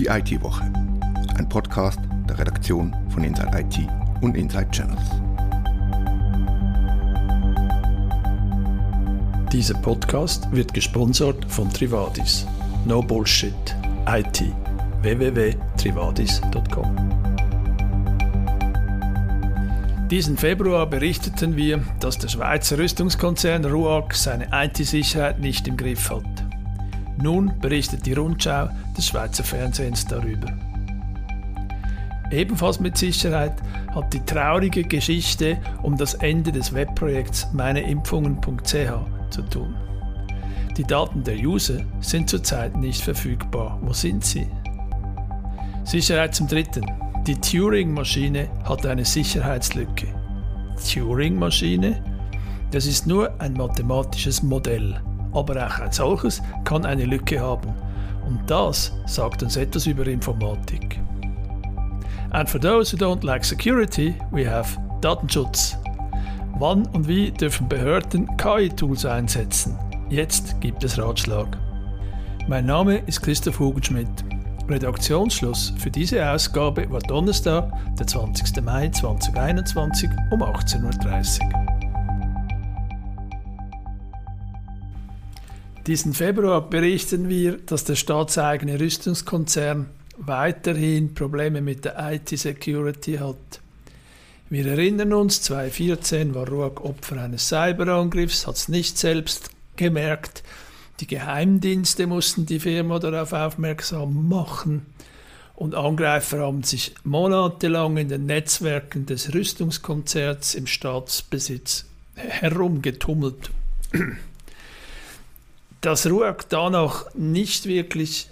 Die IT-Woche, ein Podcast der Redaktion von Inside IT und Inside Channels. Dieser Podcast wird gesponsert von Trivadis. No Bullshit. IT. www.trivadis.com Diesen Februar berichteten wir, dass der Schweizer Rüstungskonzern RUAG seine IT-Sicherheit nicht im Griff hat. Nun berichtet die Rundschau des Schweizer Fernsehens darüber. Ebenfalls mit Sicherheit hat die traurige Geschichte um das Ende des Webprojekts meineimpfungen.ch zu tun. Die Daten der User sind zurzeit nicht verfügbar. Wo sind sie? Sicherheit zum Dritten. Die Turing-Maschine hat eine Sicherheitslücke. Turing-Maschine? Das ist nur ein mathematisches Modell aber auch ein solches kann eine Lücke haben. Und das sagt uns etwas über Informatik. And for those who don't like security, we have Datenschutz. Wann und wie dürfen Behörden KI-Tools einsetzen? Jetzt gibt es Ratschlag. Mein Name ist Christoph Hugenschmidt. Redaktionsschluss für diese Ausgabe war Donnerstag, der 20. Mai 2021 um 18.30 Uhr. Diesen Februar berichten wir, dass der staatseigene Rüstungskonzern weiterhin Probleme mit der IT-Security hat. Wir erinnern uns, 2014 war Ruag Opfer eines Cyberangriffs, hat es nicht selbst gemerkt. Die Geheimdienste mussten die Firma darauf aufmerksam machen. Und Angreifer haben sich monatelang in den Netzwerken des Rüstungskonzerts im Staatsbesitz herumgetummelt dass RUAG danach nicht wirklich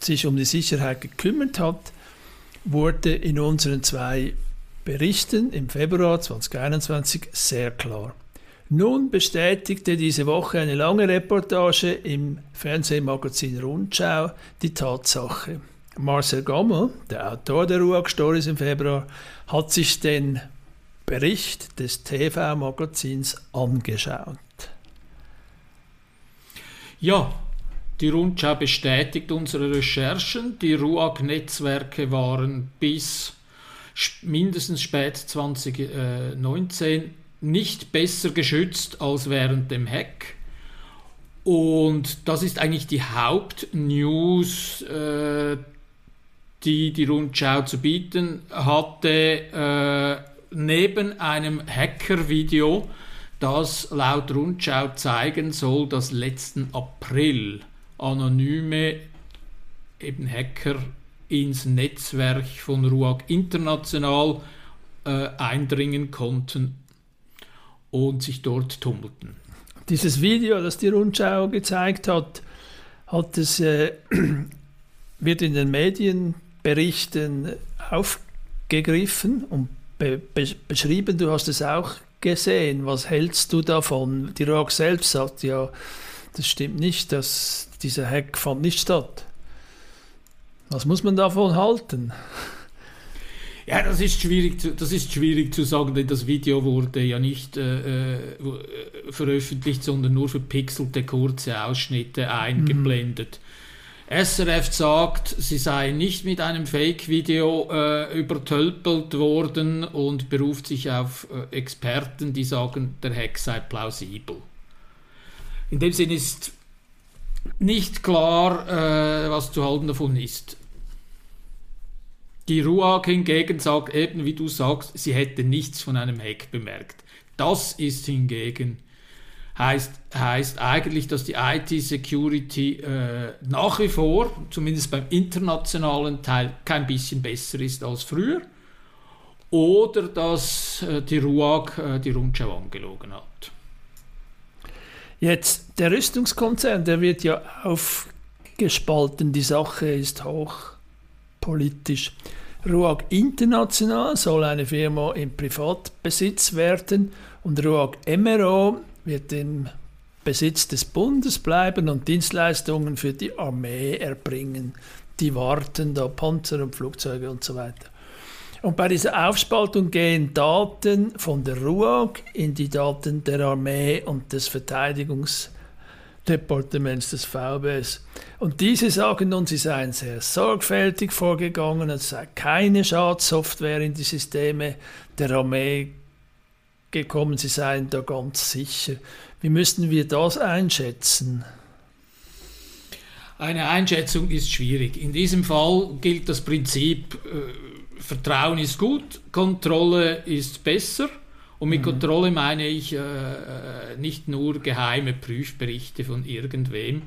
sich um die Sicherheit gekümmert hat, wurde in unseren zwei Berichten im Februar 2021 sehr klar. Nun bestätigte diese Woche eine lange Reportage im Fernsehmagazin Rundschau die Tatsache. Marcel Gammel, der Autor der RUAG-Stories im Februar, hat sich den Bericht des TV-Magazins angeschaut. Ja, die Rundschau bestätigt unsere Recherchen. Die RUAG-Netzwerke waren bis mindestens spät 2019 nicht besser geschützt als während dem Hack. Und das ist eigentlich die Hauptnews, äh, die die Rundschau zu bieten hatte. Äh, neben einem Hacker-Video das laut Rundschau zeigen soll, dass letzten April anonyme eben Hacker ins Netzwerk von RUAG International äh, eindringen konnten und sich dort tummelten. Dieses Video, das die Rundschau gezeigt hat, hat es, äh, wird in den Medienberichten aufgegriffen und be beschrieben. Du hast es auch gesehen. Was hältst du davon? Die ROG selbst sagt ja, das stimmt nicht, dass dieser Hack fand nicht statt. Was muss man davon halten? Ja, das ist schwierig, zu, das ist schwierig zu sagen, denn das Video wurde ja nicht äh, äh veröffentlicht, sondern nur verpixelte kurze Ausschnitte eingeblendet. Mhm. SRF sagt, sie sei nicht mit einem Fake-Video äh, übertölpelt worden und beruft sich auf äh, Experten, die sagen, der Hack sei plausibel. In dem Sinn ist nicht klar, äh, was zu halten davon ist. Die RUAG hingegen sagt eben, wie du sagst, sie hätte nichts von einem Hack bemerkt. Das ist hingegen heißt, heißt eigentlich, dass die IT-Security äh, nach wie vor, zumindest beim internationalen Teil, kein bisschen besser ist als früher. Oder dass äh, die RUAG äh, die Rundschau angelogen hat. Jetzt, der Rüstungskonzern, der wird ja aufgespalten. Die Sache ist hochpolitisch. RUAG International soll eine Firma im Privatbesitz werden und RUAG MRO wird im Besitz des Bundes bleiben und Dienstleistungen für die Armee erbringen. Die warten da Panzer und Flugzeuge und so weiter. Und bei dieser Aufspaltung gehen Daten von der RUAG in die Daten der Armee und des Verteidigungsministeriums Departements des VBS. Und diese sagen nun, sie seien sehr sorgfältig vorgegangen, es sei keine Schadsoftware in die Systeme der Armee gekommen, sie seien da ganz sicher. Wie müssten wir das einschätzen? Eine Einschätzung ist schwierig. In diesem Fall gilt das Prinzip, äh, Vertrauen ist gut, Kontrolle ist besser. Und mit mhm. Kontrolle meine ich äh, äh, nicht nur geheime Prüfberichte von irgendwem.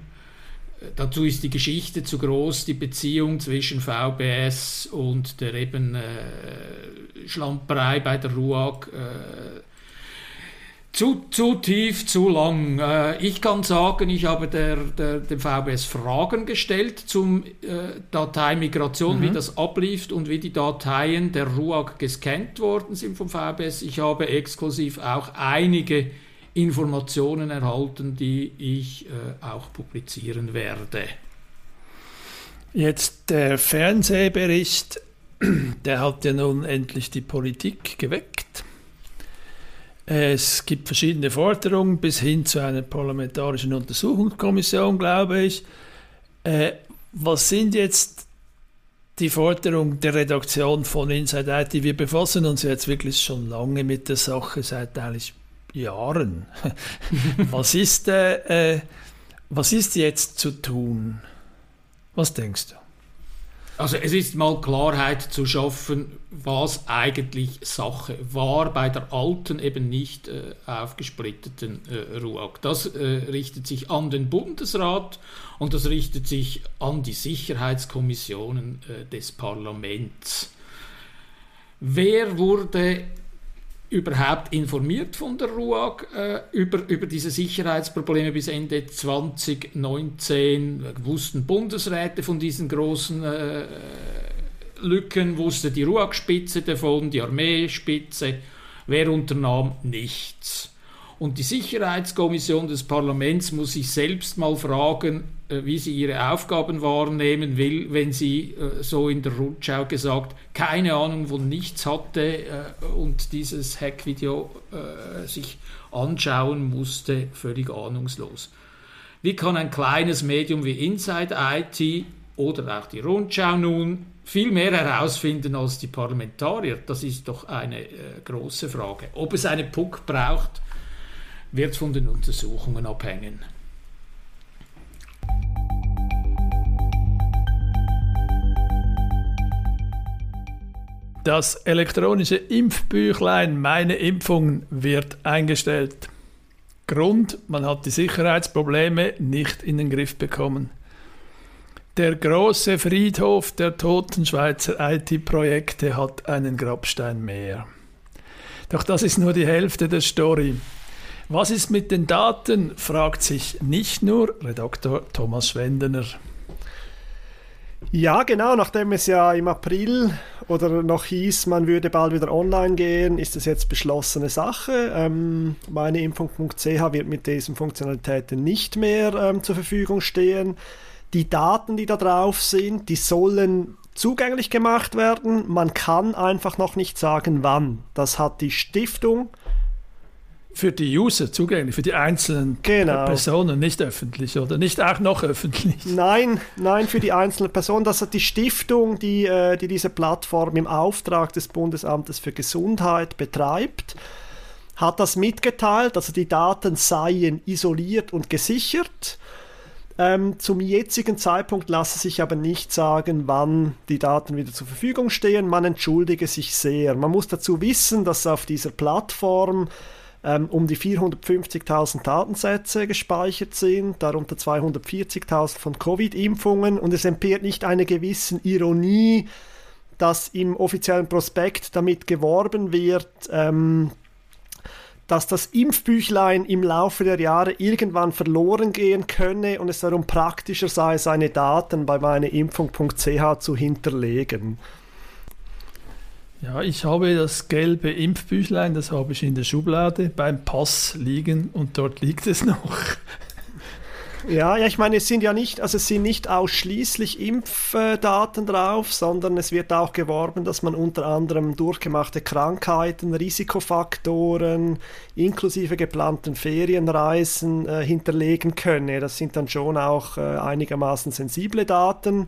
Äh, dazu ist die Geschichte zu groß, die Beziehung zwischen VBS und der eben äh, Schlamperei bei der RUAG äh, zu, zu tief, zu lang. Äh, ich kann sagen, ich habe der, der, dem VBS Fragen gestellt zum äh, Dateimigration, mhm. wie das ablief und wie die Dateien der RUAG gescannt worden sind vom VBS. Ich habe exklusiv auch einige Informationen erhalten, die ich äh, auch publizieren werde. Jetzt der Fernsehbericht, der hat ja nun endlich die Politik geweckt. Es gibt verschiedene Forderungen bis hin zu einer parlamentarischen Untersuchungskommission, glaube ich. Äh, was sind jetzt die Forderungen der Redaktion von Inside IT? Wir befassen uns jetzt wirklich schon lange mit der Sache, seit eigentlich Jahren. was, ist, äh, äh, was ist jetzt zu tun? Was denkst du? Also es ist mal Klarheit zu schaffen, was eigentlich Sache war bei der alten, eben nicht äh, aufgesplitteten äh, RUAG. Das äh, richtet sich an den Bundesrat und das richtet sich an die Sicherheitskommissionen äh, des Parlaments. Wer wurde überhaupt informiert von der RUAG äh, über, über diese Sicherheitsprobleme bis Ende 2019? Wussten Bundesräte von diesen großen äh, Lücken, wusste die RUAG-Spitze davon, die Armeespitze? Wer unternahm nichts? Und die Sicherheitskommission des Parlaments muss sich selbst mal fragen, wie sie ihre Aufgaben wahrnehmen will, wenn sie, äh, so in der Rundschau gesagt, keine Ahnung von nichts hatte äh, und dieses Hackvideo sich anschauen musste, völlig ahnungslos. Wie kann ein kleines Medium wie Inside IT oder auch die Rundschau nun viel mehr herausfinden als die Parlamentarier? Das ist doch eine große Frage. Ob es eine PUC braucht, wird von den Untersuchungen abhängen. Das elektronische Impfbüchlein Meine Impfung wird eingestellt. Grund, man hat die Sicherheitsprobleme nicht in den Griff bekommen. Der große Friedhof der toten Schweizer IT-Projekte hat einen Grabstein mehr. Doch das ist nur die Hälfte der Story. Was ist mit den Daten, fragt sich nicht nur Redaktor Thomas Schwendener. Ja, genau, nachdem es ja im April oder noch hieß, man würde bald wieder online gehen, ist es jetzt beschlossene Sache. Ähm, meineimpfung.ch wird mit diesen Funktionalitäten nicht mehr ähm, zur Verfügung stehen. Die Daten, die da drauf sind, die sollen zugänglich gemacht werden. Man kann einfach noch nicht sagen, wann. Das hat die Stiftung für die User zugänglich, für die einzelnen genau. Personen, nicht öffentlich oder nicht auch noch öffentlich? Nein, nein, für die einzelnen Personen. Das hat die Stiftung, die, äh, die diese Plattform im Auftrag des Bundesamtes für Gesundheit betreibt, hat das mitgeteilt. Also die Daten seien isoliert und gesichert. Ähm, zum jetzigen Zeitpunkt lasse sich aber nicht sagen, wann die Daten wieder zur Verfügung stehen. Man entschuldige sich sehr. Man muss dazu wissen, dass auf dieser Plattform ähm, um die 450.000 Datensätze gespeichert sind, darunter 240.000 von Covid-Impfungen und es entbehrt nicht einer gewissen Ironie, dass im offiziellen Prospekt damit geworben wird, ähm, dass das Impfbüchlein im Laufe der Jahre irgendwann verloren gehen könne und es darum praktischer sei, seine Daten bei meineimpfung.ch zu hinterlegen. Ja, ich habe das gelbe Impfbüchlein, das habe ich in der Schublade beim Pass liegen und dort liegt es noch. Ja, ja, ich meine, es sind ja nicht, also es sind nicht ausschließlich Impfdaten drauf, sondern es wird auch geworben, dass man unter anderem durchgemachte Krankheiten, Risikofaktoren, inklusive geplanten Ferienreisen äh, hinterlegen könne. Das sind dann schon auch äh, einigermaßen sensible Daten.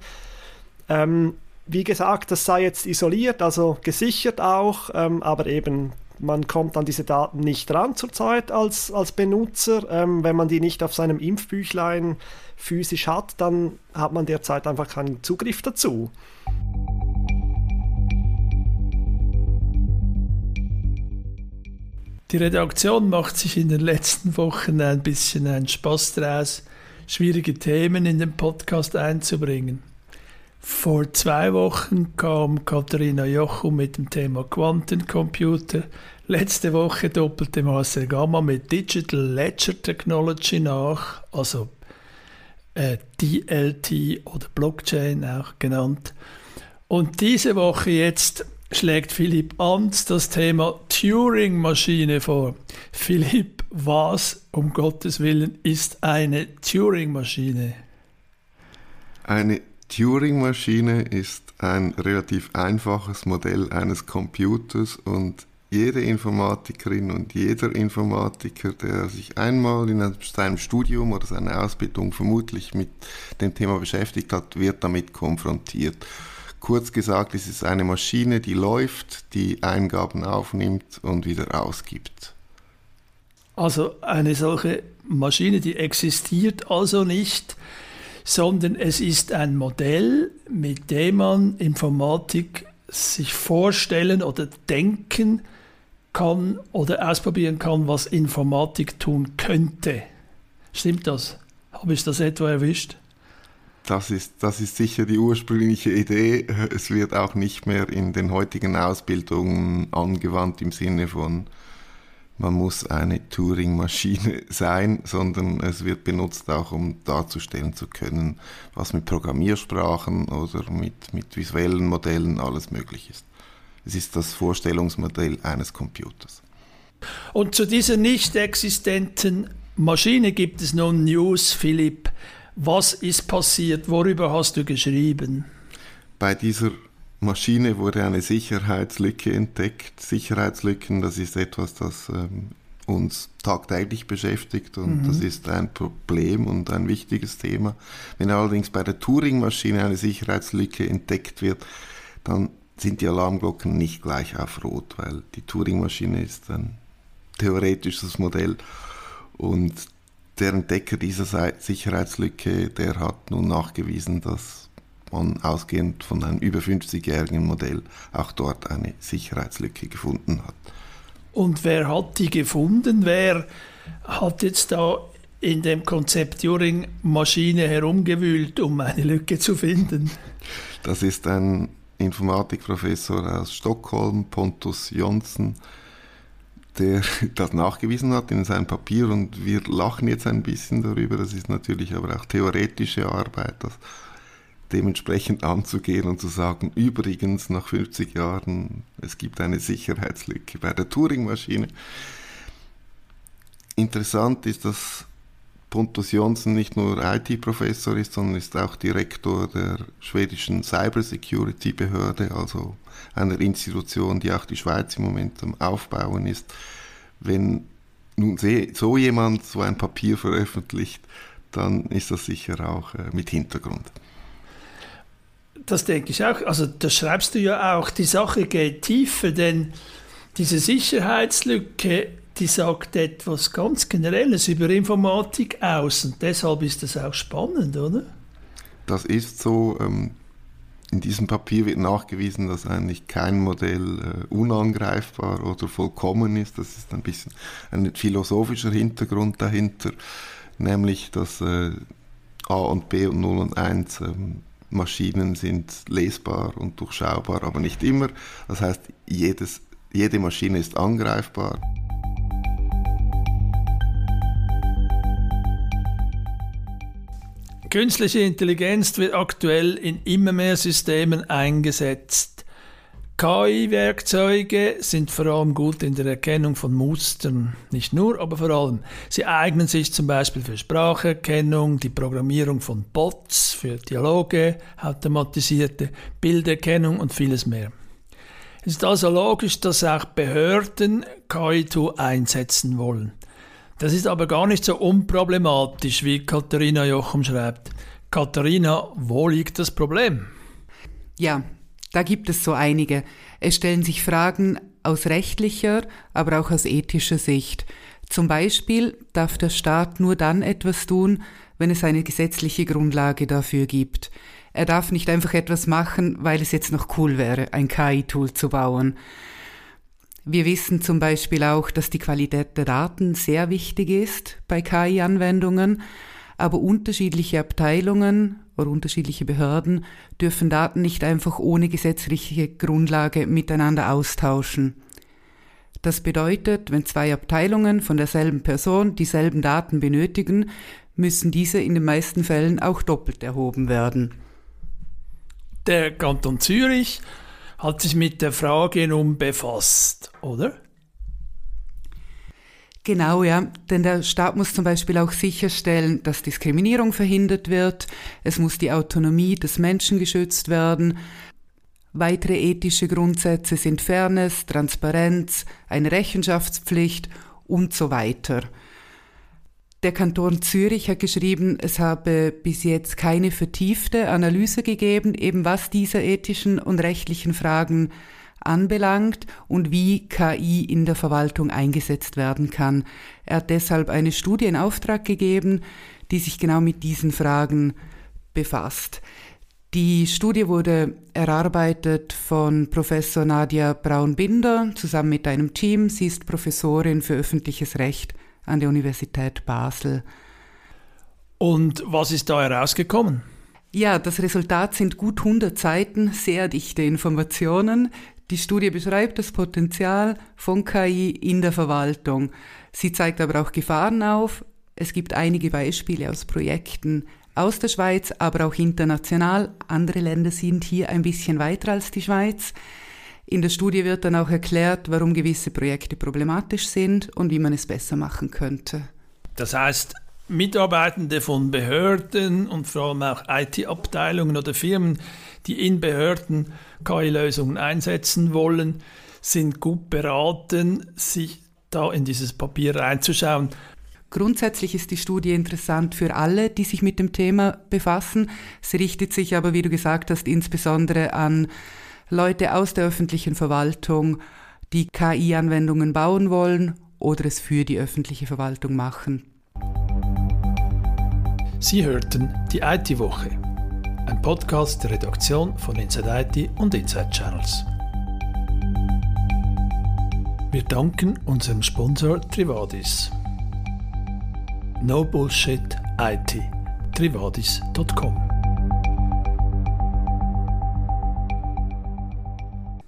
Ähm, wie gesagt, das sei jetzt isoliert, also gesichert auch, ähm, aber eben man kommt an diese Daten nicht ran zurzeit als, als Benutzer. Ähm, wenn man die nicht auf seinem Impfbüchlein physisch hat, dann hat man derzeit einfach keinen Zugriff dazu. Die Redaktion macht sich in den letzten Wochen ein bisschen einen Spaß daraus, schwierige Themen in den Podcast einzubringen. Vor zwei Wochen kam Katharina Jochum mit dem Thema Quantencomputer. Letzte Woche doppelte Marcel Gamma mit Digital Ledger Technology nach, also äh, DLT oder Blockchain auch genannt. Und diese Woche jetzt schlägt Philipp Anz das Thema Turing-Maschine vor. Philipp, was um Gottes Willen ist eine Turing-Maschine? Eine Turing-Maschine ist ein relativ einfaches Modell eines Computers und jede Informatikerin und jeder Informatiker, der sich einmal in seinem Studium oder seiner Ausbildung vermutlich mit dem Thema beschäftigt hat, wird damit konfrontiert. Kurz gesagt, es ist eine Maschine, die läuft, die Eingaben aufnimmt und wieder ausgibt. Also eine solche Maschine, die existiert also nicht, sondern es ist ein Modell, mit dem man Informatik sich vorstellen oder denken kann oder ausprobieren kann, was Informatik tun könnte. Stimmt das? Habe ich das etwa erwischt? Das ist, das ist sicher die ursprüngliche Idee. Es wird auch nicht mehr in den heutigen Ausbildungen angewandt im Sinne von man muss eine Turing-Maschine sein, sondern es wird benutzt auch, um darzustellen zu können, was mit Programmiersprachen oder mit, mit visuellen Modellen alles möglich ist. Es ist das Vorstellungsmodell eines Computers. Und zu dieser nicht existenten Maschine gibt es nun News, Philipp. Was ist passiert? Worüber hast du geschrieben? Bei dieser Maschine wurde eine Sicherheitslücke entdeckt. Sicherheitslücken, das ist etwas, das ähm, uns tagtäglich beschäftigt und mhm. das ist ein Problem und ein wichtiges Thema. Wenn allerdings bei der Turing-Maschine eine Sicherheitslücke entdeckt wird, dann sind die Alarmglocken nicht gleich auf Rot, weil die Turing-Maschine ist ein theoretisches Modell und der Entdecker dieser Sicherheitslücke, der hat nun nachgewiesen, dass man ausgehend von einem über 50-jährigen Modell auch dort eine Sicherheitslücke gefunden hat. Und wer hat die gefunden? Wer hat jetzt da in dem Konzept Turing-Maschine herumgewühlt, um eine Lücke zu finden? Das ist ein Informatikprofessor aus Stockholm, Pontus Jonsson, der das nachgewiesen hat in seinem Papier und wir lachen jetzt ein bisschen darüber. Das ist natürlich aber auch theoretische Arbeit. Das dementsprechend anzugehen und zu sagen, übrigens nach 50 Jahren, es gibt eine Sicherheitslücke bei der Turing-Maschine. Interessant ist, dass Pontus Jonsson nicht nur IT-Professor ist, sondern ist auch Direktor der schwedischen Cybersecurity-Behörde, also einer Institution, die auch die Schweiz im Moment am Aufbauen ist. Wenn nun so jemand so ein Papier veröffentlicht, dann ist das sicher auch äh, mit Hintergrund. Das denke ich auch. Also das schreibst du ja auch. Die Sache geht tiefer, denn diese Sicherheitslücke, die sagt etwas ganz Generelles über Informatik aus und deshalb ist das auch spannend, oder? Das ist so. Ähm, in diesem Papier wird nachgewiesen, dass eigentlich kein Modell äh, unangreifbar oder vollkommen ist. Das ist ein bisschen ein philosophischer Hintergrund dahinter, nämlich dass äh, A und B und 0 und 1 ähm, Maschinen sind lesbar und durchschaubar, aber nicht immer. Das heißt, jedes, jede Maschine ist angreifbar. Künstliche Intelligenz wird aktuell in immer mehr Systemen eingesetzt. KI-Werkzeuge sind vor allem gut in der Erkennung von Mustern. Nicht nur, aber vor allem. Sie eignen sich zum Beispiel für Spracherkennung, die Programmierung von Bots, für Dialoge, automatisierte Bilderkennung und vieles mehr. Es ist also logisch, dass auch Behörden KI-Tool einsetzen wollen. Das ist aber gar nicht so unproblematisch, wie Katharina Jochum schreibt. Katharina, wo liegt das Problem? Ja, da gibt es so einige. Es stellen sich Fragen aus rechtlicher, aber auch aus ethischer Sicht. Zum Beispiel darf der Staat nur dann etwas tun, wenn es eine gesetzliche Grundlage dafür gibt. Er darf nicht einfach etwas machen, weil es jetzt noch cool wäre, ein KI-Tool zu bauen. Wir wissen zum Beispiel auch, dass die Qualität der Daten sehr wichtig ist bei KI-Anwendungen, aber unterschiedliche Abteilungen oder unterschiedliche Behörden dürfen Daten nicht einfach ohne gesetzliche Grundlage miteinander austauschen. Das bedeutet, wenn zwei Abteilungen von derselben Person dieselben Daten benötigen, müssen diese in den meisten Fällen auch doppelt erhoben werden. Der Kanton Zürich hat sich mit der Frage nun befasst, oder? Genau, ja. Denn der Staat muss zum Beispiel auch sicherstellen, dass Diskriminierung verhindert wird. Es muss die Autonomie des Menschen geschützt werden. Weitere ethische Grundsätze sind Fairness, Transparenz, eine Rechenschaftspflicht und so weiter. Der Kanton Zürich hat geschrieben, es habe bis jetzt keine vertiefte Analyse gegeben, eben was diese ethischen und rechtlichen Fragen anbelangt und wie KI in der Verwaltung eingesetzt werden kann. Er hat deshalb eine Studie in Auftrag gegeben, die sich genau mit diesen Fragen befasst. Die Studie wurde erarbeitet von Professor Nadia Braun-Binder zusammen mit einem Team. Sie ist Professorin für öffentliches Recht an der Universität Basel. Und was ist da herausgekommen? Ja, das Resultat sind gut 100 Seiten, sehr dichte Informationen, die Studie beschreibt das Potenzial von KI in der Verwaltung. Sie zeigt aber auch Gefahren auf. Es gibt einige Beispiele aus Projekten aus der Schweiz, aber auch international. Andere Länder sind hier ein bisschen weiter als die Schweiz. In der Studie wird dann auch erklärt, warum gewisse Projekte problematisch sind und wie man es besser machen könnte. Das heißt, Mitarbeitende von Behörden und vor allem auch IT-Abteilungen oder Firmen, die in Behörden KI-Lösungen einsetzen wollen, sind gut beraten, sich da in dieses Papier reinzuschauen. Grundsätzlich ist die Studie interessant für alle, die sich mit dem Thema befassen. Sie richtet sich aber, wie du gesagt hast, insbesondere an Leute aus der öffentlichen Verwaltung, die KI-Anwendungen bauen wollen oder es für die öffentliche Verwaltung machen. Sie hörten die IT-Woche, ein Podcast der Redaktion von Inside IT und Inside Channels. Wir danken unserem Sponsor Trivadis. No Bullshit IT. Trivadis.com